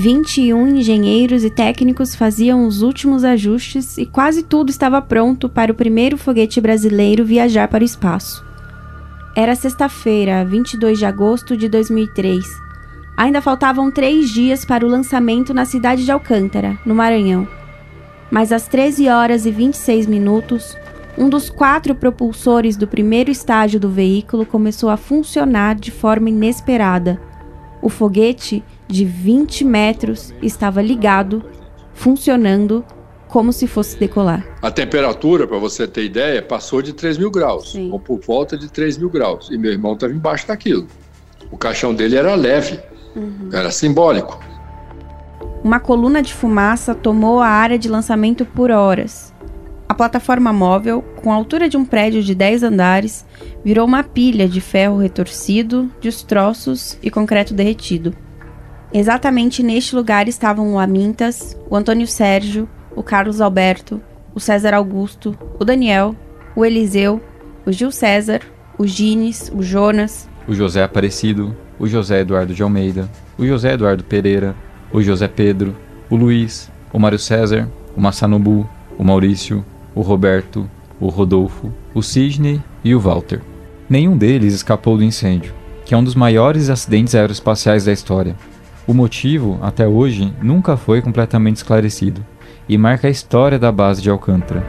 21 engenheiros e técnicos faziam os últimos ajustes e quase tudo estava pronto para o primeiro foguete brasileiro viajar para o espaço. Era sexta-feira, 22 de agosto de 2003. Ainda faltavam três dias para o lançamento na cidade de Alcântara, no Maranhão. Mas às 13 horas e 26 minutos, um dos quatro propulsores do primeiro estágio do veículo começou a funcionar de forma inesperada. O foguete, de 20 metros, estava ligado, funcionando como se fosse decolar. A temperatura, para você ter ideia, passou de 3 mil graus, Sim. ou por volta de 3 mil graus. E meu irmão estava embaixo daquilo. O caixão dele era leve, uhum. era simbólico. Uma coluna de fumaça tomou a área de lançamento por horas. A plataforma móvel, com a altura de um prédio de 10 andares, virou uma pilha de ferro retorcido, destroços e concreto derretido. Exatamente neste lugar estavam o Amintas, o Antônio Sérgio, o Carlos Alberto, o César Augusto, o Daniel, o Eliseu, o Gil César, o Gines, o Jonas, o José Aparecido, o José Eduardo de Almeida, o José Eduardo Pereira, o José Pedro, o Luiz, o Mário César, o Massanobu, o Maurício, o Roberto, o Rodolfo, o Sidney e o Walter. Nenhum deles escapou do incêndio, que é um dos maiores acidentes aeroespaciais da história. O motivo, até hoje, nunca foi completamente esclarecido e marca a história da base de Alcântara.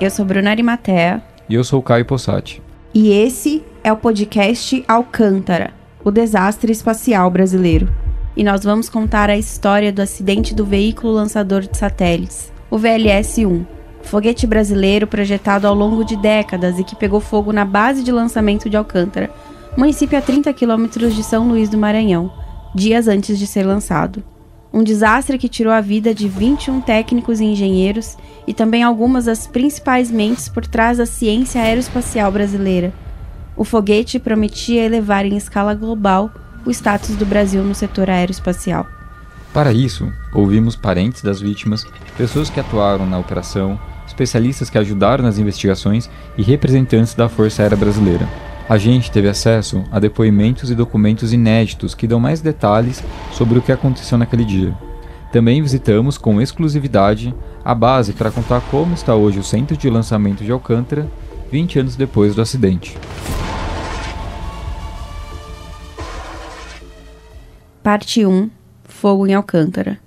Eu sou Bruna Arimatea. E eu sou Caio Possati. E esse é o podcast Alcântara o desastre espacial brasileiro. E nós vamos contar a história do acidente do veículo lançador de satélites, o VLS-1, foguete brasileiro projetado ao longo de décadas e que pegou fogo na base de lançamento de Alcântara, município a 30 quilômetros de São Luís do Maranhão, dias antes de ser lançado. Um desastre que tirou a vida de 21 técnicos e engenheiros e também algumas das principais mentes por trás da ciência aeroespacial brasileira o foguete prometia elevar em escala global o status do Brasil no setor aeroespacial. Para isso, ouvimos parentes das vítimas, pessoas que atuaram na operação, especialistas que ajudaram nas investigações e representantes da Força Aérea Brasileira. A gente teve acesso a depoimentos e documentos inéditos que dão mais detalhes sobre o que aconteceu naquele dia. Também visitamos com exclusividade a base para contar como está hoje o centro de lançamento de Alcântara 20 anos depois do acidente. Parte 1 Fogo em Alcântara.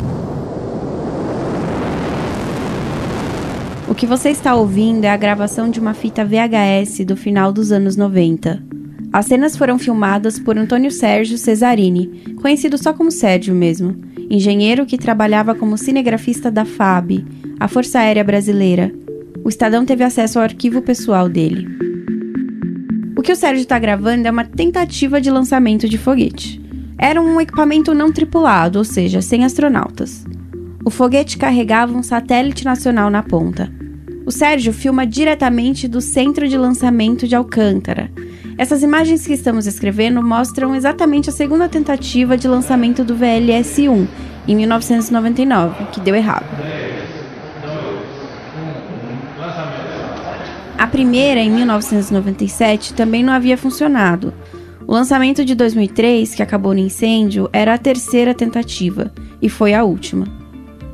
O que você está ouvindo é a gravação de uma fita VHS do final dos anos 90. As cenas foram filmadas por Antônio Sérgio Cesarini, conhecido só como Sérgio mesmo, engenheiro que trabalhava como cinegrafista da FAB, a Força Aérea Brasileira. O Estadão teve acesso ao arquivo pessoal dele. O que o Sérgio está gravando é uma tentativa de lançamento de foguete. Era um equipamento não tripulado, ou seja, sem astronautas. O foguete carregava um satélite nacional na ponta. O Sérgio filma diretamente do centro de lançamento de Alcântara. Essas imagens que estamos escrevendo mostram exatamente a segunda tentativa de lançamento do VLS-1, em 1999, que deu errado. A primeira, em 1997, também não havia funcionado. O lançamento de 2003, que acabou no incêndio, era a terceira tentativa e foi a última.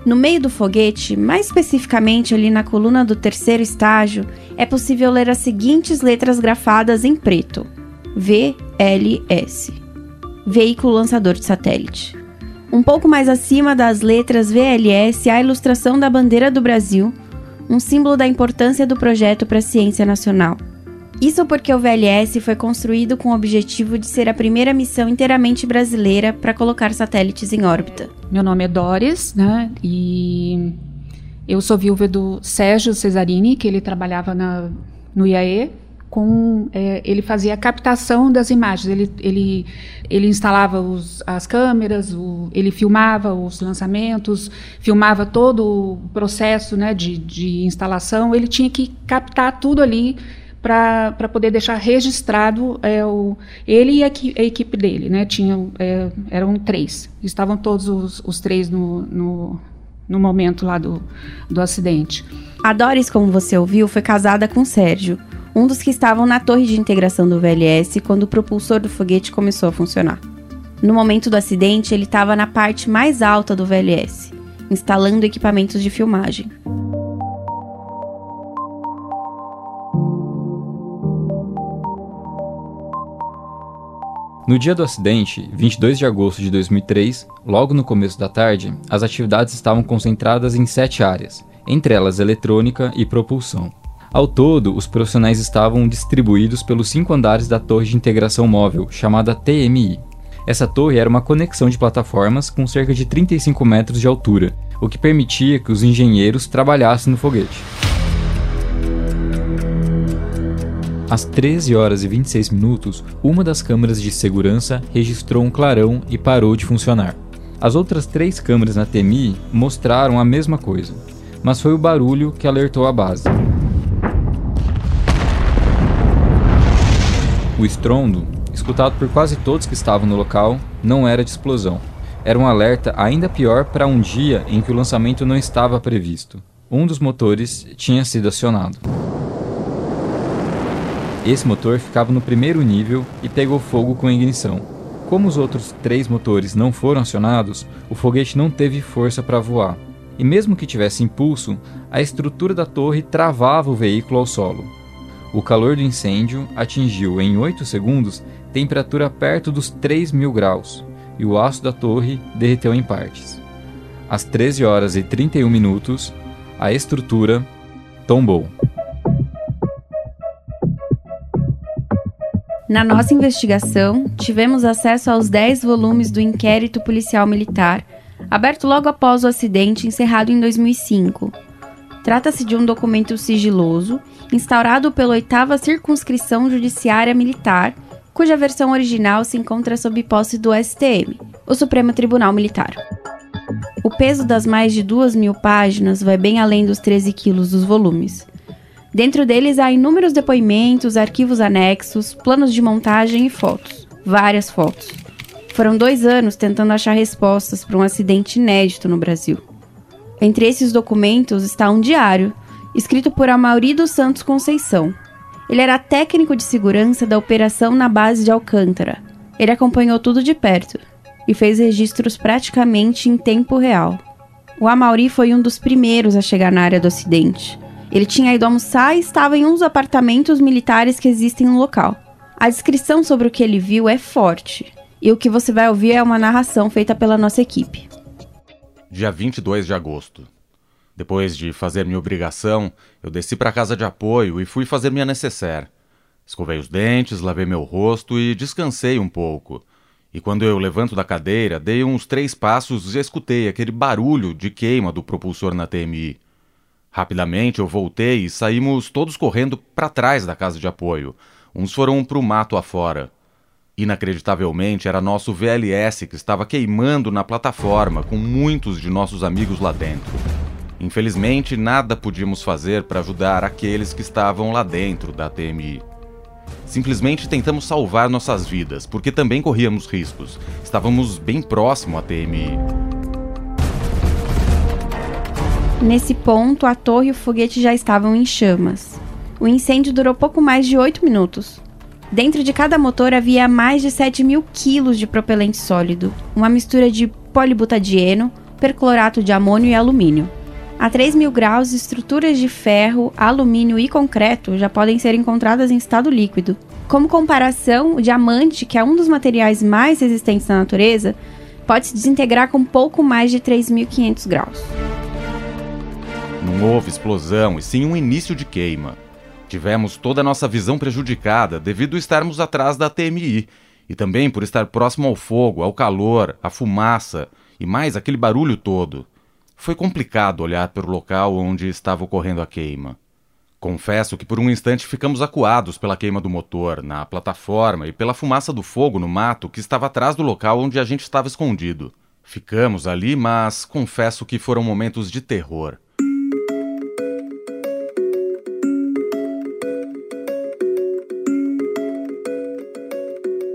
No meio do foguete, mais especificamente ali na coluna do terceiro estágio, é possível ler as seguintes letras grafadas em preto: VLS Veículo Lançador de Satélite. Um pouco mais acima das letras VLS, há a ilustração da bandeira do Brasil, um símbolo da importância do projeto para a ciência nacional. Isso porque o VLS foi construído com o objetivo de ser a primeira missão inteiramente brasileira para colocar satélites em órbita. Meu nome é Doris, né? E eu sou viúva do Sérgio Cesarini, que ele trabalhava na, no IAE. Com, é, ele fazia a captação das imagens, ele, ele, ele instalava os, as câmeras, o, ele filmava os lançamentos, filmava todo o processo né, de, de instalação, ele tinha que captar tudo ali para poder deixar registrado é, o, ele e a, a, equipe dele, né? É, eram três, estavam todos os, os três no, no, no, momento lá do, do acidente. A Doris, como você ouviu, foi casada com Sérgio, um dos que estavam na torre de integração do VLS quando o propulsor do foguete começou a funcionar. No momento do acidente, ele estava na parte mais alta do VLS, instalando equipamentos de filmagem. No dia do acidente, 22 de agosto de 2003, logo no começo da tarde, as atividades estavam concentradas em sete áreas, entre elas eletrônica e propulsão. Ao todo, os profissionais estavam distribuídos pelos cinco andares da Torre de Integração Móvel, chamada TMI. Essa torre era uma conexão de plataformas com cerca de 35 metros de altura, o que permitia que os engenheiros trabalhassem no foguete. Às 13 horas e 26 minutos, uma das câmeras de segurança registrou um clarão e parou de funcionar. As outras três câmeras na TMI mostraram a mesma coisa, mas foi o barulho que alertou a base. O estrondo, escutado por quase todos que estavam no local, não era de explosão. Era um alerta ainda pior para um dia em que o lançamento não estava previsto. Um dos motores tinha sido acionado. Esse motor ficava no primeiro nível e pegou fogo com a ignição. Como os outros três motores não foram acionados, o foguete não teve força para voar. E mesmo que tivesse impulso, a estrutura da torre travava o veículo ao solo. O calor do incêndio atingiu em 8 segundos temperatura perto dos 3 mil graus e o aço da torre derreteu em partes. Às 13 horas e 31 minutos, a estrutura tombou. Na nossa investigação, tivemos acesso aos 10 volumes do Inquérito Policial Militar, aberto logo após o acidente encerrado em 2005. Trata-se de um documento sigiloso, instaurado pela 8 Circunscrição Judiciária Militar, cuja versão original se encontra sob posse do STM, o Supremo Tribunal Militar. O peso das mais de duas mil páginas vai bem além dos 13 quilos dos volumes. Dentro deles há inúmeros depoimentos, arquivos anexos, planos de montagem e fotos. Várias fotos. Foram dois anos tentando achar respostas para um acidente inédito no Brasil. Entre esses documentos está um diário, escrito por Amauri dos Santos Conceição. Ele era técnico de segurança da operação na base de Alcântara. Ele acompanhou tudo de perto e fez registros praticamente em tempo real. O Amauri foi um dos primeiros a chegar na área do acidente. Ele tinha ido almoçar e estava em um dos apartamentos militares que existem no local. A descrição sobre o que ele viu é forte, e o que você vai ouvir é uma narração feita pela nossa equipe. Dia 22 de agosto. Depois de fazer minha obrigação, eu desci para a casa de apoio e fui fazer minha necessaire. Escovei os dentes, lavei meu rosto e descansei um pouco. E quando eu levanto da cadeira, dei uns três passos e escutei aquele barulho de queima do propulsor na TMI. Rapidamente eu voltei e saímos todos correndo para trás da casa de apoio. Uns foram para o mato afora. Inacreditavelmente, era nosso VLS que estava queimando na plataforma, com muitos de nossos amigos lá dentro. Infelizmente, nada podíamos fazer para ajudar aqueles que estavam lá dentro da TMI. Simplesmente tentamos salvar nossas vidas, porque também corríamos riscos. Estávamos bem próximo à TMI. Nesse ponto, a torre e o foguete já estavam em chamas. O incêndio durou pouco mais de 8 minutos. Dentro de cada motor havia mais de 7 mil quilos de propelente sólido, uma mistura de polibutadieno, perclorato de amônio e alumínio. A 3 mil graus, estruturas de ferro, alumínio e concreto já podem ser encontradas em estado líquido. Como comparação, o diamante, que é um dos materiais mais resistentes na natureza, pode se desintegrar com pouco mais de 3.500 graus. Não houve explosão e sim um início de queima. Tivemos toda a nossa visão prejudicada devido a estarmos atrás da TMI e também por estar próximo ao fogo, ao calor, à fumaça e mais aquele barulho todo. Foi complicado olhar para o local onde estava ocorrendo a queima. Confesso que por um instante ficamos acuados pela queima do motor, na plataforma e pela fumaça do fogo no mato que estava atrás do local onde a gente estava escondido. Ficamos ali, mas confesso que foram momentos de terror.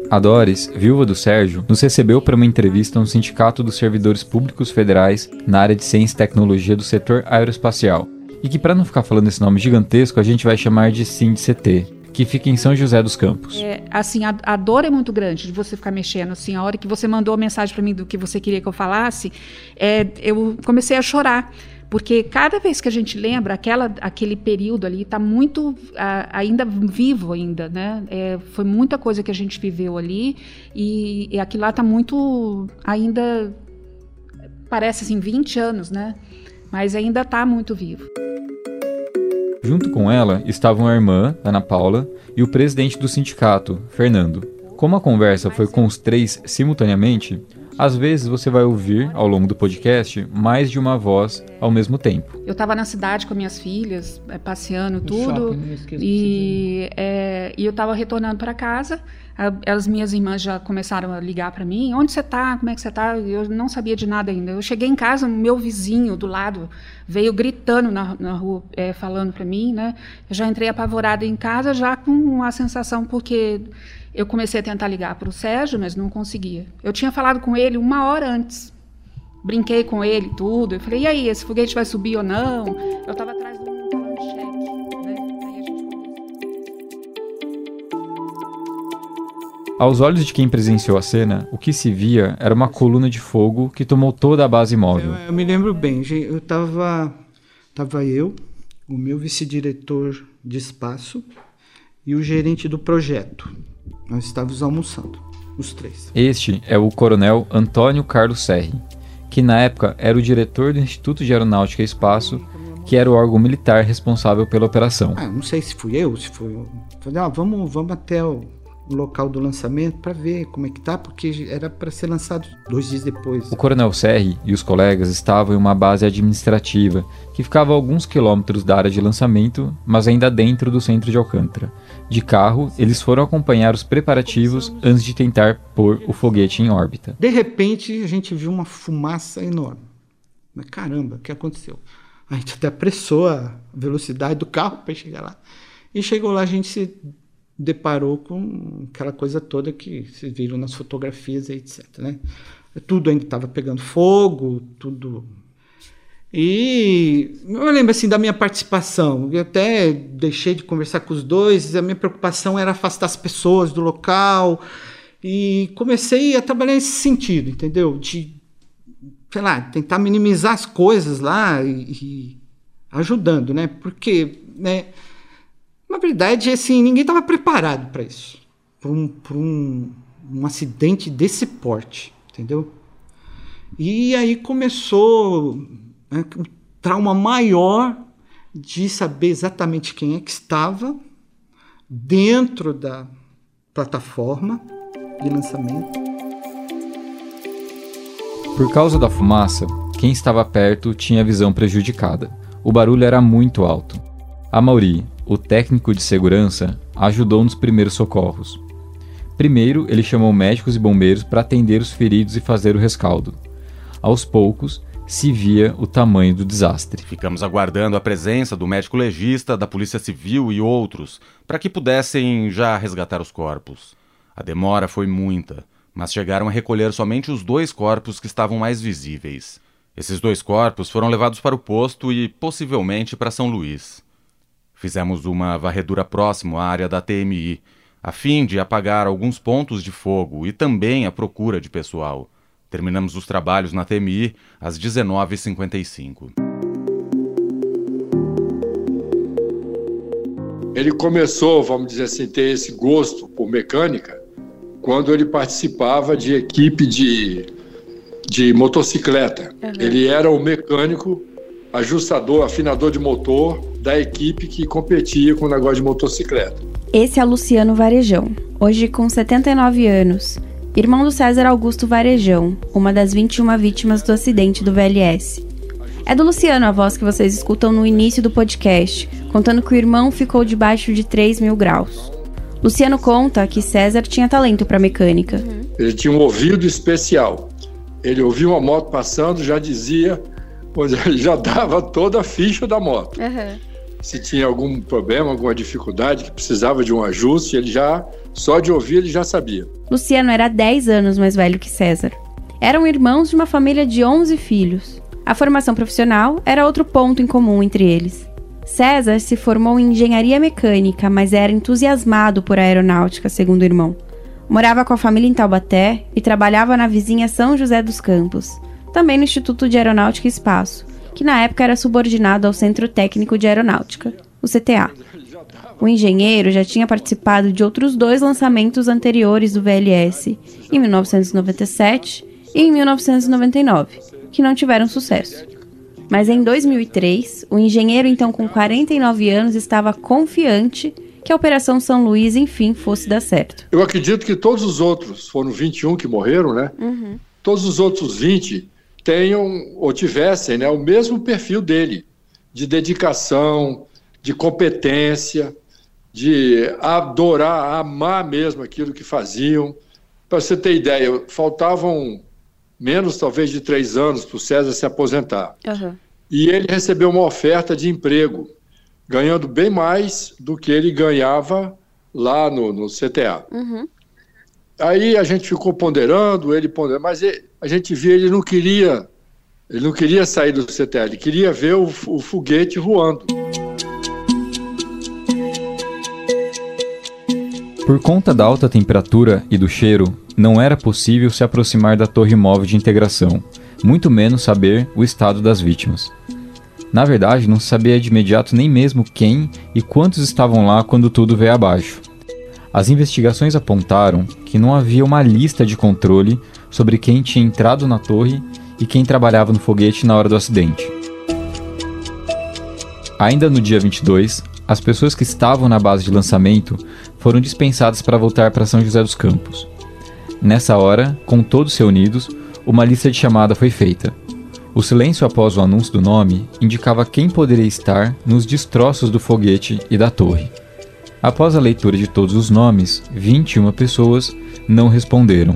A Doris, viúva do Sérgio, nos recebeu para uma entrevista no Sindicato dos Servidores Públicos Federais na área de Ciência e Tecnologia do setor aeroespacial, e que para não ficar falando esse nome gigantesco, a gente vai chamar de SINDCT, que fica em São José dos Campos. É, assim, a, a, dor é muito grande de você ficar mexendo. Assim, a hora que você mandou a mensagem para mim do que você queria que eu falasse, é, eu comecei a chorar. Porque cada vez que a gente lembra, aquela, aquele período ali está muito a, ainda vivo ainda, né? É, foi muita coisa que a gente viveu ali e, e aquilo lá está muito ainda parece assim 20 anos, né? Mas ainda está muito vivo. Junto com ela estavam a irmã, Ana Paula, e o presidente do sindicato, Fernando. Como a conversa foi com os três simultaneamente, às vezes você vai ouvir, ao longo do podcast, mais de uma voz ao mesmo tempo. Eu estava na cidade com minhas filhas, é, passeando tudo, shopping, e, é, e eu estava retornando para casa. As minhas irmãs já começaram a ligar para mim. Onde você está? Como é que você está? Eu não sabia de nada ainda. Eu cheguei em casa, meu vizinho do lado veio gritando na, na rua, é, falando para mim, né? Eu já entrei apavorada em casa, já com a sensação porque eu comecei a tentar ligar para o Sérgio, mas não conseguia. Eu tinha falado com ele uma hora antes. Brinquei com ele tudo. Eu falei, e aí, esse foguete vai subir ou não? Eu estava atrás do cheque. Aos olhos de quem presenciou a cena, o que se via era uma coluna de fogo que tomou toda a base móvel. Eu, eu me lembro bem, eu estava tava eu, o meu vice-diretor de espaço e o gerente do projeto. Nós estávamos almoçando, os três. Este é o coronel Antônio Carlos Serri, que na época era o diretor do Instituto de Aeronáutica e Espaço, que era o órgão militar responsável pela operação. Ah, não sei se fui eu, se foi. Falei, ah, vamos, vamos até o o local do lançamento para ver como é que tá, porque era para ser lançado dois dias depois. O Coronel Serri e os colegas estavam em uma base administrativa que ficava a alguns quilômetros da área de lançamento, mas ainda dentro do centro de Alcântara. De carro, eles foram acompanhar os preparativos antes de tentar pôr o foguete em órbita. De repente, a gente viu uma fumaça enorme. Mas caramba, o que aconteceu? A gente até apressou a velocidade do carro para chegar lá. E chegou lá, a gente se deparou com aquela coisa toda que vocês viram nas fotografias e etc. Né? Tudo ainda estava pegando fogo, tudo. E eu lembro assim da minha participação. Eu até deixei de conversar com os dois. A minha preocupação era afastar as pessoas do local e comecei a trabalhar nesse sentido, entendeu? De, sei lá, tentar minimizar as coisas lá e, e ajudando, né? Porque, né? Na verdade, assim, ninguém estava preparado para isso. Para um, um, um acidente desse porte, entendeu? E aí começou né, um trauma maior de saber exatamente quem é que estava dentro da plataforma de lançamento. Por causa da fumaça, quem estava perto tinha a visão prejudicada. O barulho era muito alto. A Mauri, o técnico de segurança ajudou nos primeiros socorros. Primeiro, ele chamou médicos e bombeiros para atender os feridos e fazer o rescaldo. Aos poucos, se via o tamanho do desastre. Ficamos aguardando a presença do médico legista, da Polícia Civil e outros, para que pudessem já resgatar os corpos. A demora foi muita, mas chegaram a recolher somente os dois corpos que estavam mais visíveis. Esses dois corpos foram levados para o posto e possivelmente para São Luís. Fizemos uma varredura próximo à área da TMI, a fim de apagar alguns pontos de fogo e também a procura de pessoal. Terminamos os trabalhos na TMI às 19h55. Ele começou, vamos dizer assim, ter esse gosto por mecânica quando ele participava de equipe de, de motocicleta. Uhum. Ele era o mecânico ajustador, afinador de motor da equipe que competia com o negócio de motocicleta. Esse é Luciano Varejão, hoje com 79 anos, irmão do César Augusto Varejão, uma das 21 vítimas do acidente do VLS. É do Luciano a voz que vocês escutam no início do podcast, contando que o irmão ficou debaixo de 3 mil graus. Luciano conta que César tinha talento para mecânica. Ele tinha um ouvido especial. Ele ouvia uma moto passando, já dizia pois já dava toda a ficha da moto. Uhum. Se tinha algum problema, alguma dificuldade, que precisava de um ajuste, ele já, só de ouvir, ele já sabia. Luciano era 10 anos mais velho que César. Eram irmãos de uma família de 11 filhos. A formação profissional era outro ponto em comum entre eles. César se formou em engenharia mecânica, mas era entusiasmado por aeronáutica, segundo o irmão. Morava com a família em Taubaté e trabalhava na vizinha São José dos Campos, também no Instituto de Aeronáutica e Espaço, que na época era subordinado ao Centro Técnico de Aeronáutica, o CTA. O engenheiro já tinha participado de outros dois lançamentos anteriores do VLS, em 1997 e em 1999, que não tiveram sucesso. Mas em 2003, o engenheiro, então com 49 anos, estava confiante que a Operação São Luís, enfim, fosse dar certo. Eu acredito que todos os outros, foram 21 que morreram, né? Uhum. Todos os outros 20 tenham ou tivessem né, o mesmo perfil dele, de dedicação, de competência, de adorar, amar mesmo aquilo que faziam. Para você ter ideia, faltavam menos talvez de três anos para o César se aposentar. Uhum. E ele recebeu uma oferta de emprego, ganhando bem mais do que ele ganhava lá no, no CTA. Uhum. Aí a gente ficou ponderando, ele ponderando, mas ele, a gente via ele não queria, ele não queria sair do CTA, ele queria ver o, o foguete voando. Por conta da alta temperatura e do cheiro, não era possível se aproximar da torre móvel de integração, muito menos saber o estado das vítimas. Na verdade, não se sabia de imediato nem mesmo quem e quantos estavam lá quando tudo veio abaixo. As investigações apontaram que não havia uma lista de controle sobre quem tinha entrado na torre e quem trabalhava no foguete na hora do acidente. Ainda no dia 22, as pessoas que estavam na base de lançamento foram dispensadas para voltar para São José dos Campos. Nessa hora, com todos reunidos, uma lista de chamada foi feita. O silêncio após o anúncio do nome indicava quem poderia estar nos destroços do foguete e da torre. Após a leitura de todos os nomes, 21 pessoas não responderam.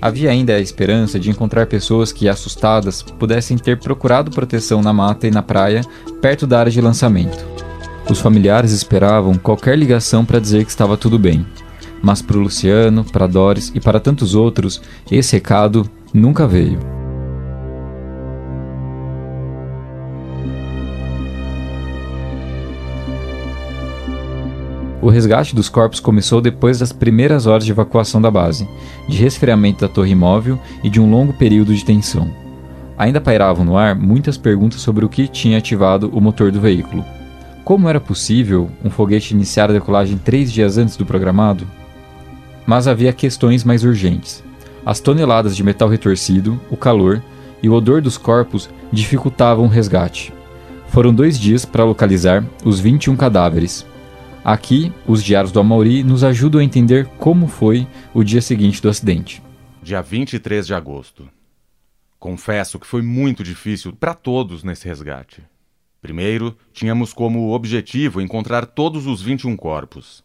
Havia ainda a esperança de encontrar pessoas que, assustadas, pudessem ter procurado proteção na mata e na praia, perto da área de lançamento. Os familiares esperavam qualquer ligação para dizer que estava tudo bem, mas para o Luciano, para Doris e para tantos outros, esse recado nunca veio. O resgate dos corpos começou depois das primeiras horas de evacuação da base, de resfriamento da torre móvel e de um longo período de tensão. Ainda pairavam no ar muitas perguntas sobre o que tinha ativado o motor do veículo. Como era possível um foguete iniciar a decolagem três dias antes do programado? Mas havia questões mais urgentes. As toneladas de metal retorcido, o calor e o odor dos corpos dificultavam o resgate. Foram dois dias para localizar os 21 cadáveres. Aqui, os diários do Amauri nos ajudam a entender como foi o dia seguinte do acidente. Dia 23 de agosto. Confesso que foi muito difícil para todos nesse resgate. Primeiro, tínhamos como objetivo encontrar todos os 21 corpos.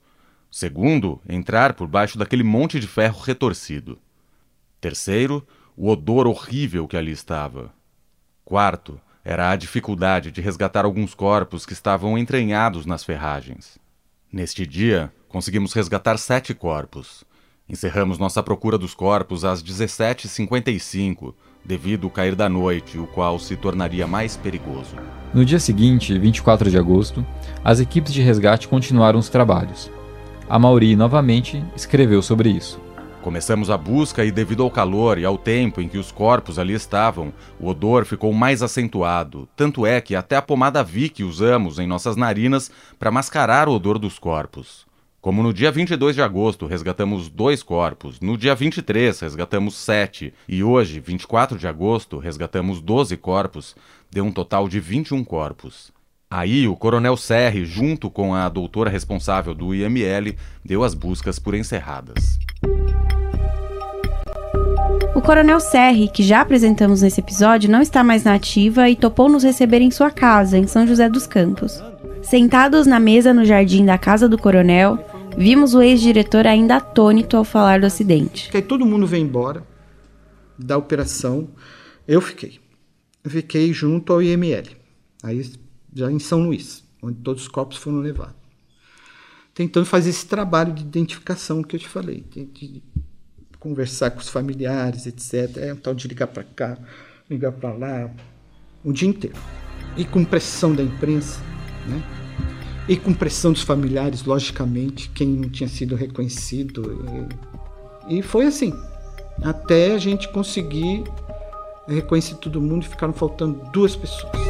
Segundo, entrar por baixo daquele monte de ferro retorcido. Terceiro, o odor horrível que ali estava. Quarto, era a dificuldade de resgatar alguns corpos que estavam entranhados nas ferragens. Neste dia, conseguimos resgatar sete corpos. Encerramos nossa procura dos corpos às 17h55, devido ao cair da noite, o qual se tornaria mais perigoso. No dia seguinte, 24 de agosto, as equipes de resgate continuaram os trabalhos a Mauri novamente escreveu sobre isso. Começamos a busca e, devido ao calor e ao tempo em que os corpos ali estavam, o odor ficou mais acentuado. Tanto é que até a pomada Vic usamos em nossas narinas para mascarar o odor dos corpos. Como no dia 22 de agosto resgatamos dois corpos, no dia 23 resgatamos sete e hoje, 24 de agosto, resgatamos 12 corpos, deu um total de 21 corpos. Aí, o coronel Serri, junto com a doutora responsável do IML, deu as buscas por encerradas. O coronel Serri, que já apresentamos nesse episódio, não está mais na ativa e topou nos receber em sua casa, em São José dos Campos. Sentados na mesa no jardim da casa do coronel, vimos o ex-diretor ainda atônito ao falar do acidente. Aí todo mundo veio embora da operação. Eu fiquei. Fiquei junto ao IML. Aí já em São Luís, onde todos os corpos foram levados. Tentando fazer esse trabalho de identificação que eu te falei, de conversar com os familiares, etc. É um tal de ligar para cá, ligar para lá, o dia inteiro. E com pressão da imprensa, né? E com pressão dos familiares, logicamente, quem não tinha sido reconhecido. E, e foi assim, até a gente conseguir reconhecer todo mundo e ficaram faltando duas pessoas.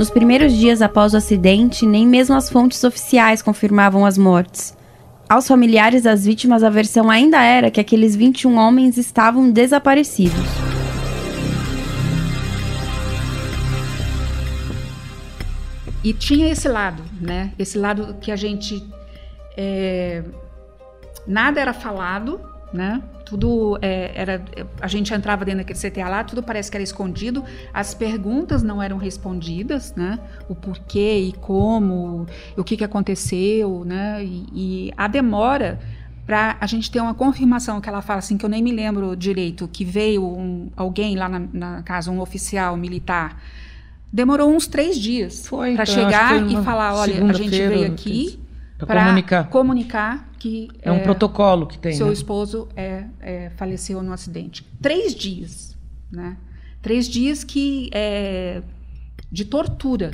Nos primeiros dias após o acidente, nem mesmo as fontes oficiais confirmavam as mortes. Aos familiares das vítimas, a versão ainda era que aqueles 21 homens estavam desaparecidos. E tinha esse lado, né? Esse lado que a gente. É, nada era falado, né? Tudo é, era. A gente entrava dentro daquele CTA lá, tudo parece que era escondido. As perguntas não eram respondidas, né? O porquê e como, o que, que aconteceu, né? E, e a demora para a gente ter uma confirmação que ela fala assim que eu nem me lembro direito que veio um, alguém lá na, na, casa um oficial militar demorou uns três dias para então, chegar e falar olha a gente veio aqui para comunicar. comunicar que é um é, protocolo que tem. Seu né? esposo é, é, faleceu no acidente. Três dias, né? Três dias que é, de tortura.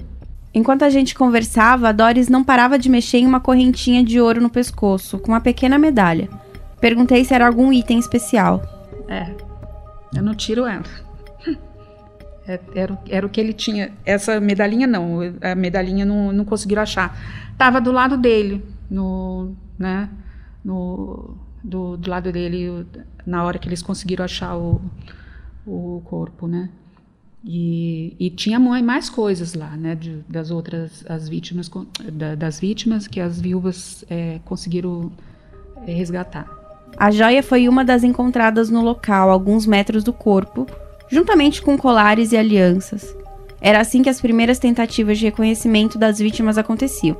Enquanto a gente conversava, a Doris não parava de mexer em uma correntinha de ouro no pescoço, com uma pequena medalha. Perguntei se era algum item especial. É, eu não tiro ela. É, era, era o que ele tinha. Essa medalhinha não, a medalhinha não, não conseguiram achar. Tava do lado dele, no, né, no, do, do lado dele, na hora que eles conseguiram achar o, o corpo, né. E, e tinha mais coisas lá, né, de, das outras as vítimas, da, das vítimas que as viúvas é, conseguiram é, resgatar. A joia foi uma das encontradas no local, alguns metros do corpo, juntamente com colares e alianças. Era assim que as primeiras tentativas de reconhecimento das vítimas aconteciam.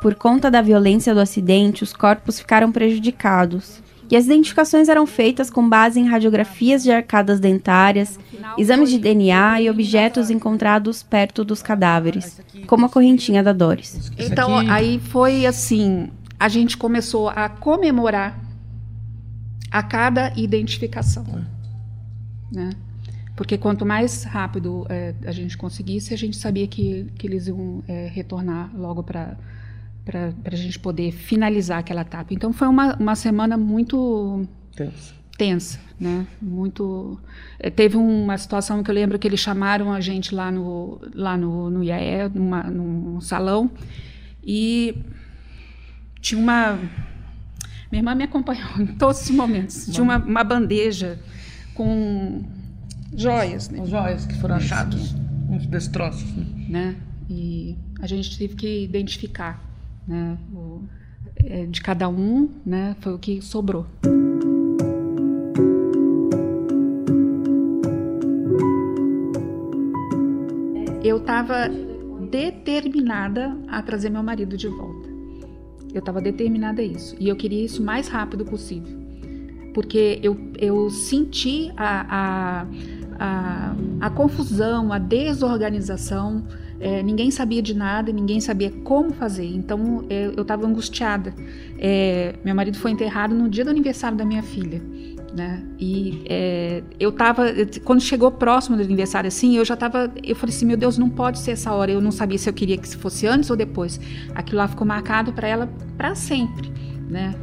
Por conta da violência do acidente, os corpos ficaram prejudicados. E as identificações eram feitas com base em radiografias de arcadas dentárias, exames de DNA e objetos encontrados perto dos cadáveres, como a correntinha da Doris. Então, aí foi assim: a gente começou a comemorar a cada identificação. Né? Porque quanto mais rápido é, a gente conseguisse, a gente sabia que, que eles iam é, retornar logo para para a gente poder finalizar aquela etapa. Então foi uma, uma semana muito tensa, tensa né? Muito. É, teve uma situação que eu lembro que eles chamaram a gente lá no lá no, no IAE, numa, num salão, e tinha uma minha irmã me acompanhou em todos os momentos. Tinha uma, uma bandeja com joias, né? As joias que foram achados, uns destroços, né? né? E a gente teve que identificar, né? O, é, de cada um, né? Foi o que sobrou. Eu estava determinada a trazer meu marido de volta. Eu estava determinada a isso. E eu queria isso o mais rápido possível. Porque eu, eu senti a, a a, a confusão, a desorganização. É, ninguém sabia de nada, ninguém sabia como fazer. Então é, eu estava angustiada. É, meu marido foi enterrado no dia do aniversário da minha filha. Né? E é, eu estava, quando chegou próximo do aniversário, assim, eu já estava, eu falei assim, meu Deus, não pode ser essa hora. Eu não sabia se eu queria que fosse antes ou depois. Aquilo lá ficou marcado para ela para sempre, né?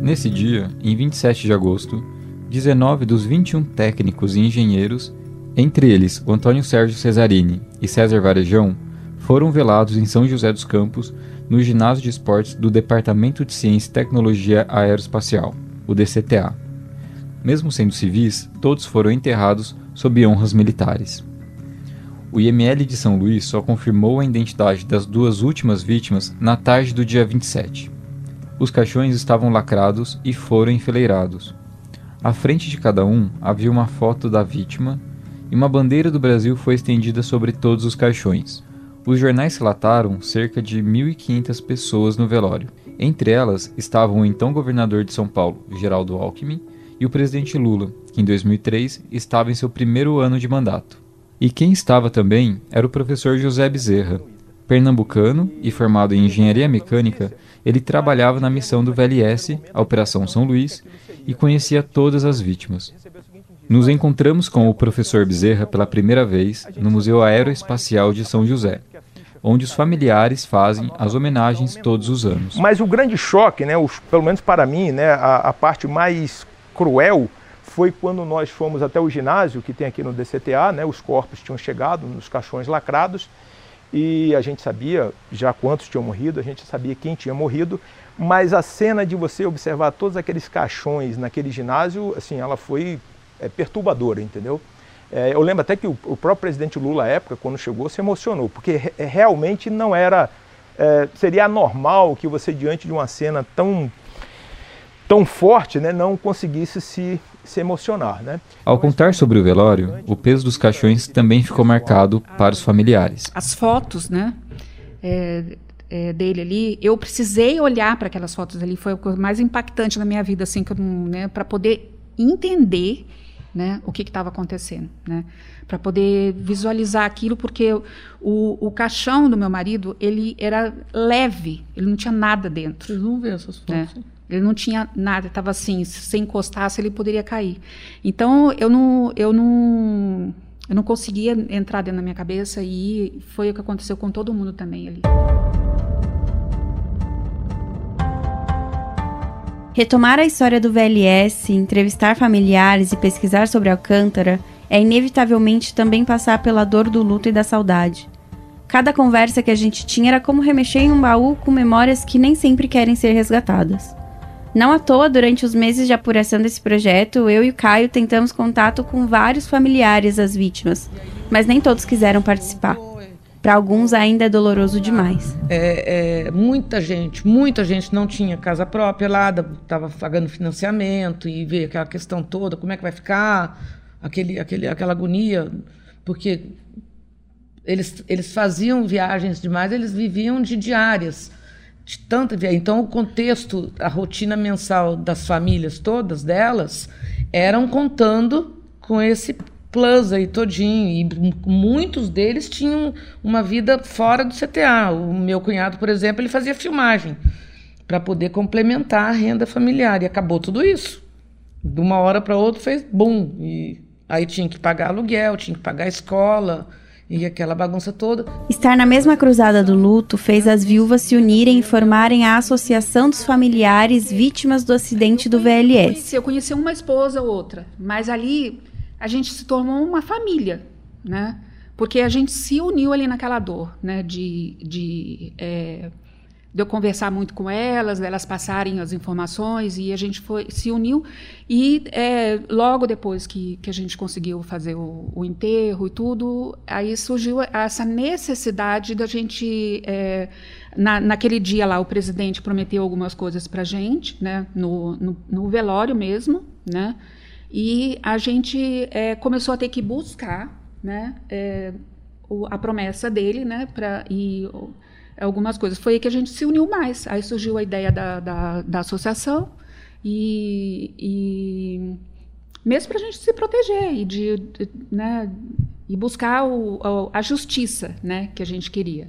Nesse dia, em 27 de agosto, 19 dos 21 técnicos e engenheiros, entre eles Antônio Sérgio Cesarini e César Varejão, foram velados em São José dos Campos, no ginásio de esportes do Departamento de Ciência e Tecnologia Aeroespacial, o DCTA. Mesmo sendo civis, todos foram enterrados sob honras militares. O IML de São Luís só confirmou a identidade das duas últimas vítimas na tarde do dia 27. Os caixões estavam lacrados e foram enfileirados, à frente de cada um havia uma foto da vítima e uma bandeira do Brasil foi estendida sobre todos os caixões. Os jornais relataram cerca de 1.500 pessoas no velório. Entre elas estavam o então governador de São Paulo, Geraldo Alckmin, e o presidente Lula, que em 2003 estava em seu primeiro ano de mandato. E quem estava também era o professor José Bezerra. Pernambucano e formado em engenharia mecânica, ele trabalhava na missão do VLS, a Operação São Luís, e conhecia todas as vítimas. Nos encontramos com o professor Bezerra pela primeira vez no Museu Aeroespacial de São José, onde os familiares fazem as homenagens todos os anos. Mas o grande choque, né, os, pelo menos para mim, né, a, a parte mais cruel foi quando nós fomos até o ginásio que tem aqui no DCTA, né, os corpos tinham chegado nos caixões lacrados e a gente sabia já quantos tinham morrido, a gente sabia quem tinha morrido, mas a cena de você observar todos aqueles caixões naquele ginásio, assim, ela foi é, perturbadora, entendeu? É, eu lembro até que o, o, próprio presidente Lula, à época, quando chegou, se emocionou, porque re, é, realmente não era. É, seria anormal que você, diante de uma cena tão, tão forte, né, não conseguisse se, se emocionar. Né? Ao contar sobre o velório, o peso dos caixões também ficou marcado para os familiares. As fotos, né? É, é, dele ali, eu precisei olhar para aquelas fotos ali, foi o mais impactante na minha vida, assim, né, para poder entender né, o que estava acontecendo, né, para poder visualizar aquilo, porque o, o caixão do meu marido ele era leve, ele não tinha nada dentro. Vocês não vê essas fotos? Né? Ele não tinha nada, estava assim, se encostasse ele poderia cair. Então eu não, eu não, eu não conseguia entrar dentro da minha cabeça e foi o que aconteceu com todo mundo também ali. Retomar a história do VLS, entrevistar familiares e pesquisar sobre Alcântara é inevitavelmente também passar pela dor do luto e da saudade. Cada conversa que a gente tinha era como remexer em um baú com memórias que nem sempre querem ser resgatadas. Não à toa, durante os meses de apuração desse projeto, eu e o Caio tentamos contato com vários familiares das vítimas, mas nem todos quiseram participar. Para alguns ainda é doloroso demais. É, é, muita gente, muita gente não tinha casa própria lá, estava pagando financiamento e veio aquela questão toda, como é que vai ficar, aquele, aquele, aquela agonia, porque eles, eles faziam viagens demais, eles viviam de diárias, de tanta viagem. Então, o contexto, a rotina mensal das famílias todas delas, eram contando com esse plus aí todinho e muitos deles tinham uma vida fora do CTA. O meu cunhado, por exemplo, ele fazia filmagem para poder complementar a renda familiar e acabou tudo isso. De uma hora para outra fez bum e aí tinha que pagar aluguel, tinha que pagar escola e aquela bagunça toda. Estar na mesma cruzada do luto fez as viúvas se unirem e formarem a Associação dos Familiares Vítimas do Acidente do VLS. Eu conheci uma esposa ou outra, mas ali a gente se tornou uma família, né? Porque a gente se uniu ali naquela dor, né? De, de, é, de eu conversar muito com elas, delas passarem as informações e a gente foi se uniu e é, logo depois que, que a gente conseguiu fazer o, o, enterro e tudo, aí surgiu essa necessidade da gente é, na, naquele dia lá o presidente prometeu algumas coisas para gente, né? No, no, no velório mesmo, né? E a gente é, começou a ter que buscar né, é, o, a promessa dele né, pra, e o, algumas coisas. Foi aí que a gente se uniu mais. Aí surgiu a ideia da, da, da associação e, e mesmo para a gente se proteger e, de, de, né, e buscar o, a justiça né, que a gente queria.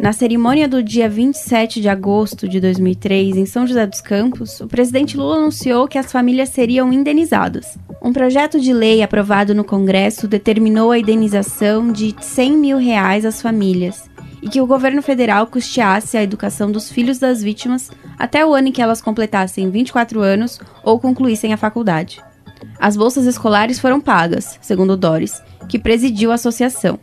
Na cerimônia do dia 27 de agosto de 2003, em São José dos Campos, o presidente Lula anunciou que as famílias seriam indenizadas. Um projeto de lei aprovado no Congresso determinou a indenização de 100 mil reais às famílias e que o governo federal custeasse a educação dos filhos das vítimas até o ano em que elas completassem 24 anos ou concluíssem a faculdade. As bolsas escolares foram pagas, segundo Doris, que presidiu a associação.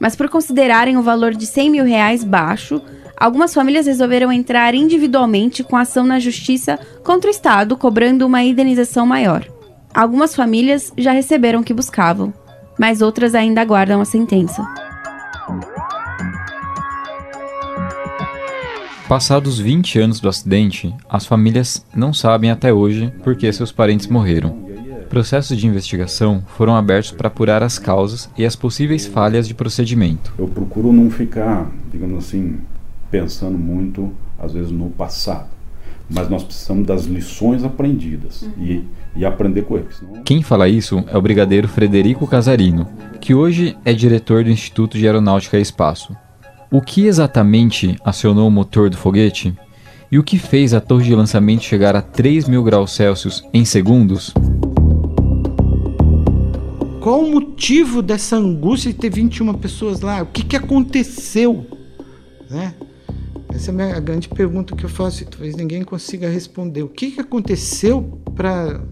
Mas por considerarem o valor de 100 mil reais baixo, algumas famílias resolveram entrar individualmente com ação na justiça contra o Estado, cobrando uma indenização maior. Algumas famílias já receberam o que buscavam, mas outras ainda aguardam a sentença. Passados 20 anos do acidente, as famílias não sabem até hoje por que seus parentes morreram. Processos de investigação foram abertos para apurar as causas e as possíveis falhas de procedimento. Eu procuro não ficar, digamos assim, pensando muito, às vezes, no passado. Mas nós precisamos das lições aprendidas uhum. e, e aprender com eles. Quem fala isso é o brigadeiro Frederico Casarino, que hoje é diretor do Instituto de Aeronáutica e Espaço. O que exatamente acionou o motor do foguete? E o que fez a torre de lançamento chegar a 3 mil graus Celsius em segundos? Qual o motivo dessa angústia de ter 21 pessoas lá? O que, que aconteceu? Né? Essa é a grande pergunta que eu faço e talvez ninguém consiga responder. O que, que aconteceu para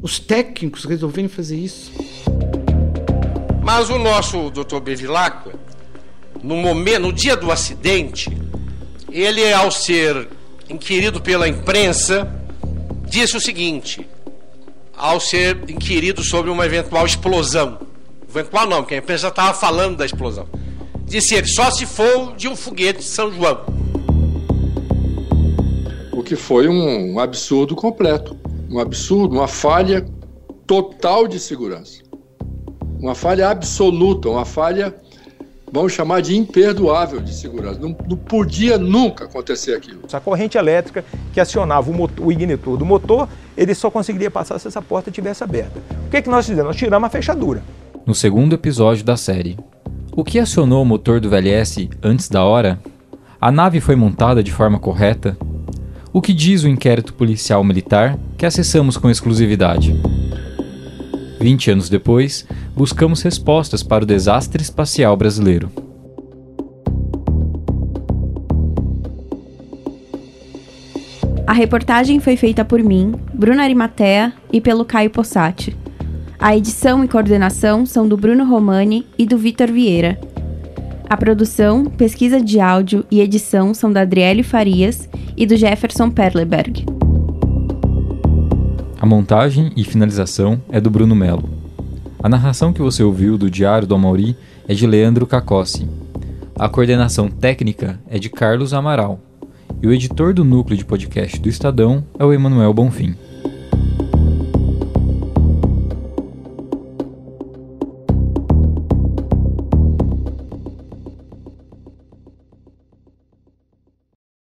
os técnicos resolverem fazer isso? Mas o nosso Dr. Bevilacqua, no momento, no dia do acidente, ele, ao ser inquirido pela imprensa, disse o seguinte: ao ser inquirido sobre uma eventual explosão. Eventual não, porque a imprensa estava falando da explosão. Disse ele, só se for de um foguete de São João. O que foi um absurdo completo. Um absurdo, uma falha total de segurança. Uma falha absoluta, uma falha, vamos chamar de imperdoável de segurança. Não, não podia nunca acontecer aquilo. A corrente elétrica que acionava o, motor, o ignitor do motor, ele só conseguiria passar se essa porta estivesse aberta. O que, é que nós fizemos? Nós tiramos a fechadura. No segundo episódio da série, o que acionou o motor do VLS antes da hora? A nave foi montada de forma correta? O que diz o inquérito policial militar que acessamos com exclusividade? 20 anos depois, buscamos respostas para o desastre espacial brasileiro. A reportagem foi feita por mim, Bruna Arimatea e pelo Caio Possati. A edição e coordenação são do Bruno Romani e do Vitor Vieira. A produção, pesquisa de áudio e edição são da Adriele Farias e do Jefferson Perleberg. A montagem e finalização é do Bruno Melo. A narração que você ouviu do Diário do Amauri é de Leandro Cacossi. A coordenação técnica é de Carlos Amaral. E o editor do núcleo de podcast do Estadão é o Emanuel Bonfim.